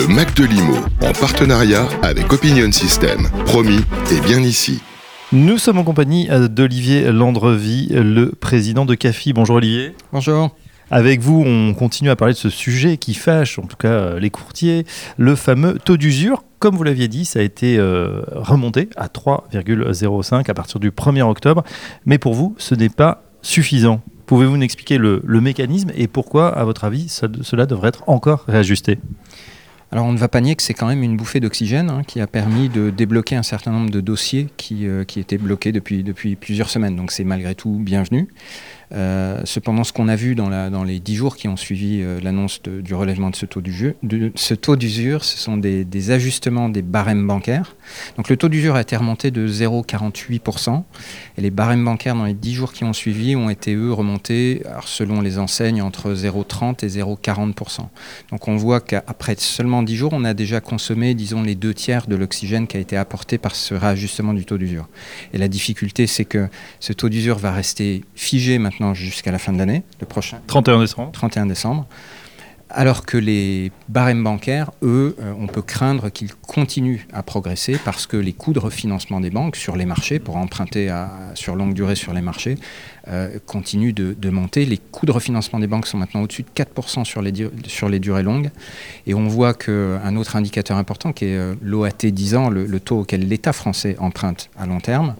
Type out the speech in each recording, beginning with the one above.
Le Mac de Limo, en partenariat avec Opinion System. Promis, et bien ici. Nous sommes en compagnie d'Olivier Landrevi, le président de CAFI. Bonjour Olivier. Bonjour. Avec vous, on continue à parler de ce sujet qui fâche, en tout cas euh, les courtiers, le fameux taux d'usure. Comme vous l'aviez dit, ça a été euh, remonté à 3,05 à partir du 1er octobre. Mais pour vous, ce n'est pas suffisant. Pouvez-vous nous expliquer le, mécanisme et pourquoi, à votre avis, cela devrait être encore réajusté? Alors on ne va pas nier que c'est quand même une bouffée d'oxygène hein, qui a permis de débloquer un certain nombre de dossiers qui, euh, qui étaient bloqués depuis, depuis plusieurs semaines. Donc c'est malgré tout bienvenu. Euh, cependant, ce qu'on a vu dans, les dix jours qui ont suivi euh, l'annonce du relèvement de ce taux d'usure, d'usure, ce sont des, ajustements des barèmes bancaires. Donc le taux d'usure a été remonté de 0,48% et les barèmes bancaires dans les dix jours qui ont suivi ont été eux remontés, selon les enseignes, entre 0,30 et 0,40%. Donc on voit qu'après seulement dix jours, on a déjà consommé, disons, les deux tiers de l'oxygène qui a été apporté par ce réajustement du taux d'usure. Et la difficulté, c'est que ce taux d'usure va rester figé maintenant jusqu'à la fin de l'année, le prochain. 31 décembre. 31 décembre. Alors que les barèmes bancaires, eux, euh, on peut craindre qu'ils continuent à progresser parce que les coûts de refinancement des banques sur les marchés, pour emprunter à, sur longue durée sur les marchés, euh, continuent de, monter. Les coûts de refinancement des banques sont maintenant au-dessus de 4% sur les, sur les durées longues. Et on voit qu'un autre indicateur important, qui est euh, l'OAT 10 ans, le, le taux auquel l'État français emprunte à long terme,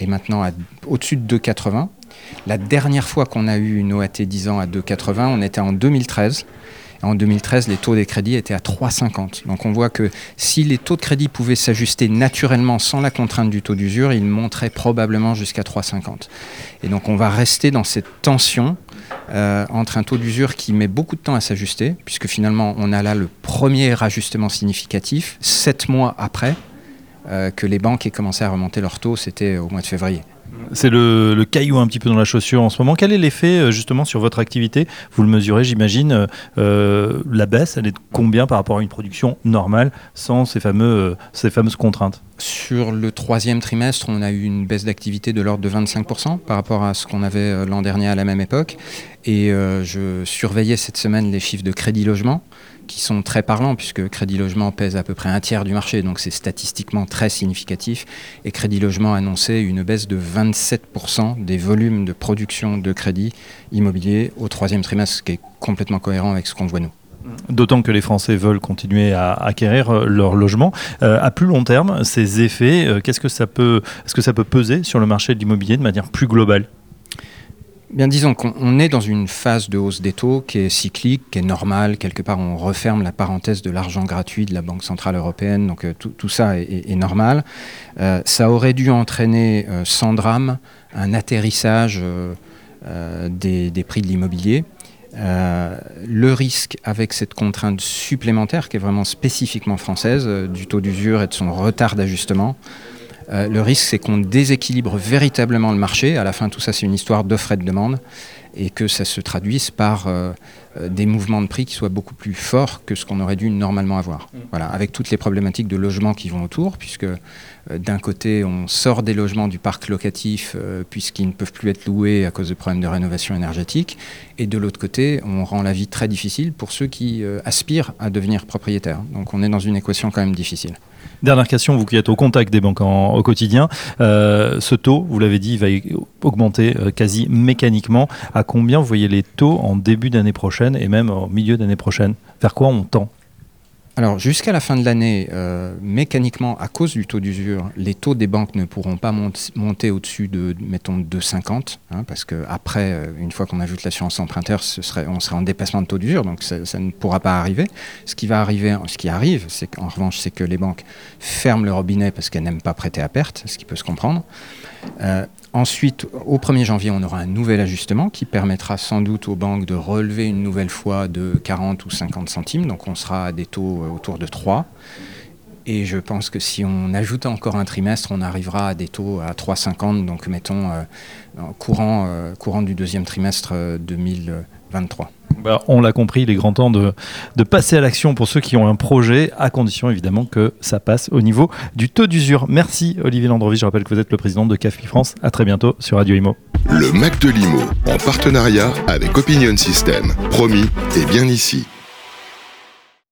est maintenant au-dessus de 2,80. La dernière fois qu'on a eu une OAT 10 ans à 2,80, on était en 2013. En 2013, les taux des crédits étaient à 3,50. Donc on voit que si les taux de crédit pouvaient s'ajuster naturellement sans la contrainte du taux d'usure, ils monteraient probablement jusqu'à 3,50. Et donc on va rester dans cette tension euh, entre un taux d'usure qui met beaucoup de temps à s'ajuster, puisque finalement on a là le premier ajustement significatif, sept mois après euh, que les banques aient commencé à remonter leurs taux, c'était au mois de février. C'est le, caillou un petit peu dans la chaussure en ce moment. Quel est l'effet euh, justement sur votre activité? Vous le mesurez, j'imagine. Euh, euh, la baisse, elle est de combien par rapport à une production normale sans ces, ces fameuses contraintes? Sur le troisième trimestre, on a eu une baisse d'activité de l'ordre de 25% par rapport à ce qu'on avait l'an dernier à la même époque. Et je surveillais cette semaine les chiffres de crédit logement qui sont très parlants, puisque Crédit Logement pèse à peu près un tiers du marché, donc c'est statistiquement très significatif. Et Crédit Logement a annoncé une baisse de 27% des volumes de production de crédit immobilier au troisième trimestre, ce qui est complètement cohérent avec ce qu'on voit nous. D'autant que les Français veulent continuer à acquérir euh, leur logement. Euh, à plus long terme, ces effets, euh, qu'est-ce que ça peut, est-ce que ça peut peser sur le marché de l'immobilier de manière plus globale? Bien, disons qu'on est dans une phase de hausse des taux qui est cyclique, qui est normale. Quelque part, on referme la parenthèse de l'argent gratuit de la Banque Centrale Européenne. Donc, euh, tout, ça est, normal. Euh, ça aurait dû entraîner, euh, sans drame, un atterrissage des, des, prix de l'immobilier. le risque avec cette contrainte supplémentaire, qui est vraiment spécifiquement française, du taux d'usure et de son retard d'ajustement, euh, le risque, c'est qu'on déséquilibre véritablement le marché. À la fin, tout ça, c'est une histoire d'offre et de demande et que ça se traduise par euh, des mouvements de prix qui soient beaucoup plus forts que ce qu'on aurait dû normalement avoir. Mm. Voilà, avec toutes les problématiques de logement qui vont autour, puisque d'un côté, on sort des logements du parc locatif puisqu'ils ne peuvent plus être loués à cause de problèmes de rénovation énergétique, et de l'autre côté, on rend la vie très difficile pour ceux qui aspirent à devenir propriétaires. Donc on est dans une équation quand même difficile. Dernière question, vous qui êtes au contact des banques au quotidien, euh, ce taux, vous l'avez dit, va augmenter euh, quasi mécaniquement. À combien vous voyez les taux en début d'année prochaine? Et même au milieu d'année prochaine Vers quoi on tend? Alors jusqu'à la fin de l'année, euh, mécaniquement, à cause du taux d'usure, les taux des banques ne pourront pas monter au-dessus de, mettons, 2,50, hein, parce qu'après, euh, une fois qu'on ajoute l'assurance emprunteur, on serait en dépassement de taux d'usure, donc ça, ne pourra pas arriver. Ce qui va arriver, ce qui arrive, c'est qu'en revanche, c'est que les banques ferment le robinet parce qu'elles n'aiment pas prêter à perte, ce qui peut se comprendre. Euh, Ensuite, au 1er janvier, on aura un nouvel ajustement qui permettra sans doute aux banques de relever une nouvelle fois de 40 ou 50 centimes. Donc on sera à des taux euh, autour de 3. Et je pense que si on ajoute encore un trimestre, on arrivera à des taux à 3,50, donc mettons euh, courant, courant du deuxième trimestre 2023. Bah, on l'a compris, il est grand temps de, passer à l'action pour ceux qui ont un projet, à condition évidemment que ça passe au niveau du taux d'usure. Merci Olivier Landrovi, je rappelle que vous êtes le président de CAFI France. À très bientôt sur Radio Imo. Le Mac de Limo, en partenariat avec Opinion System. Promis, et bien ici.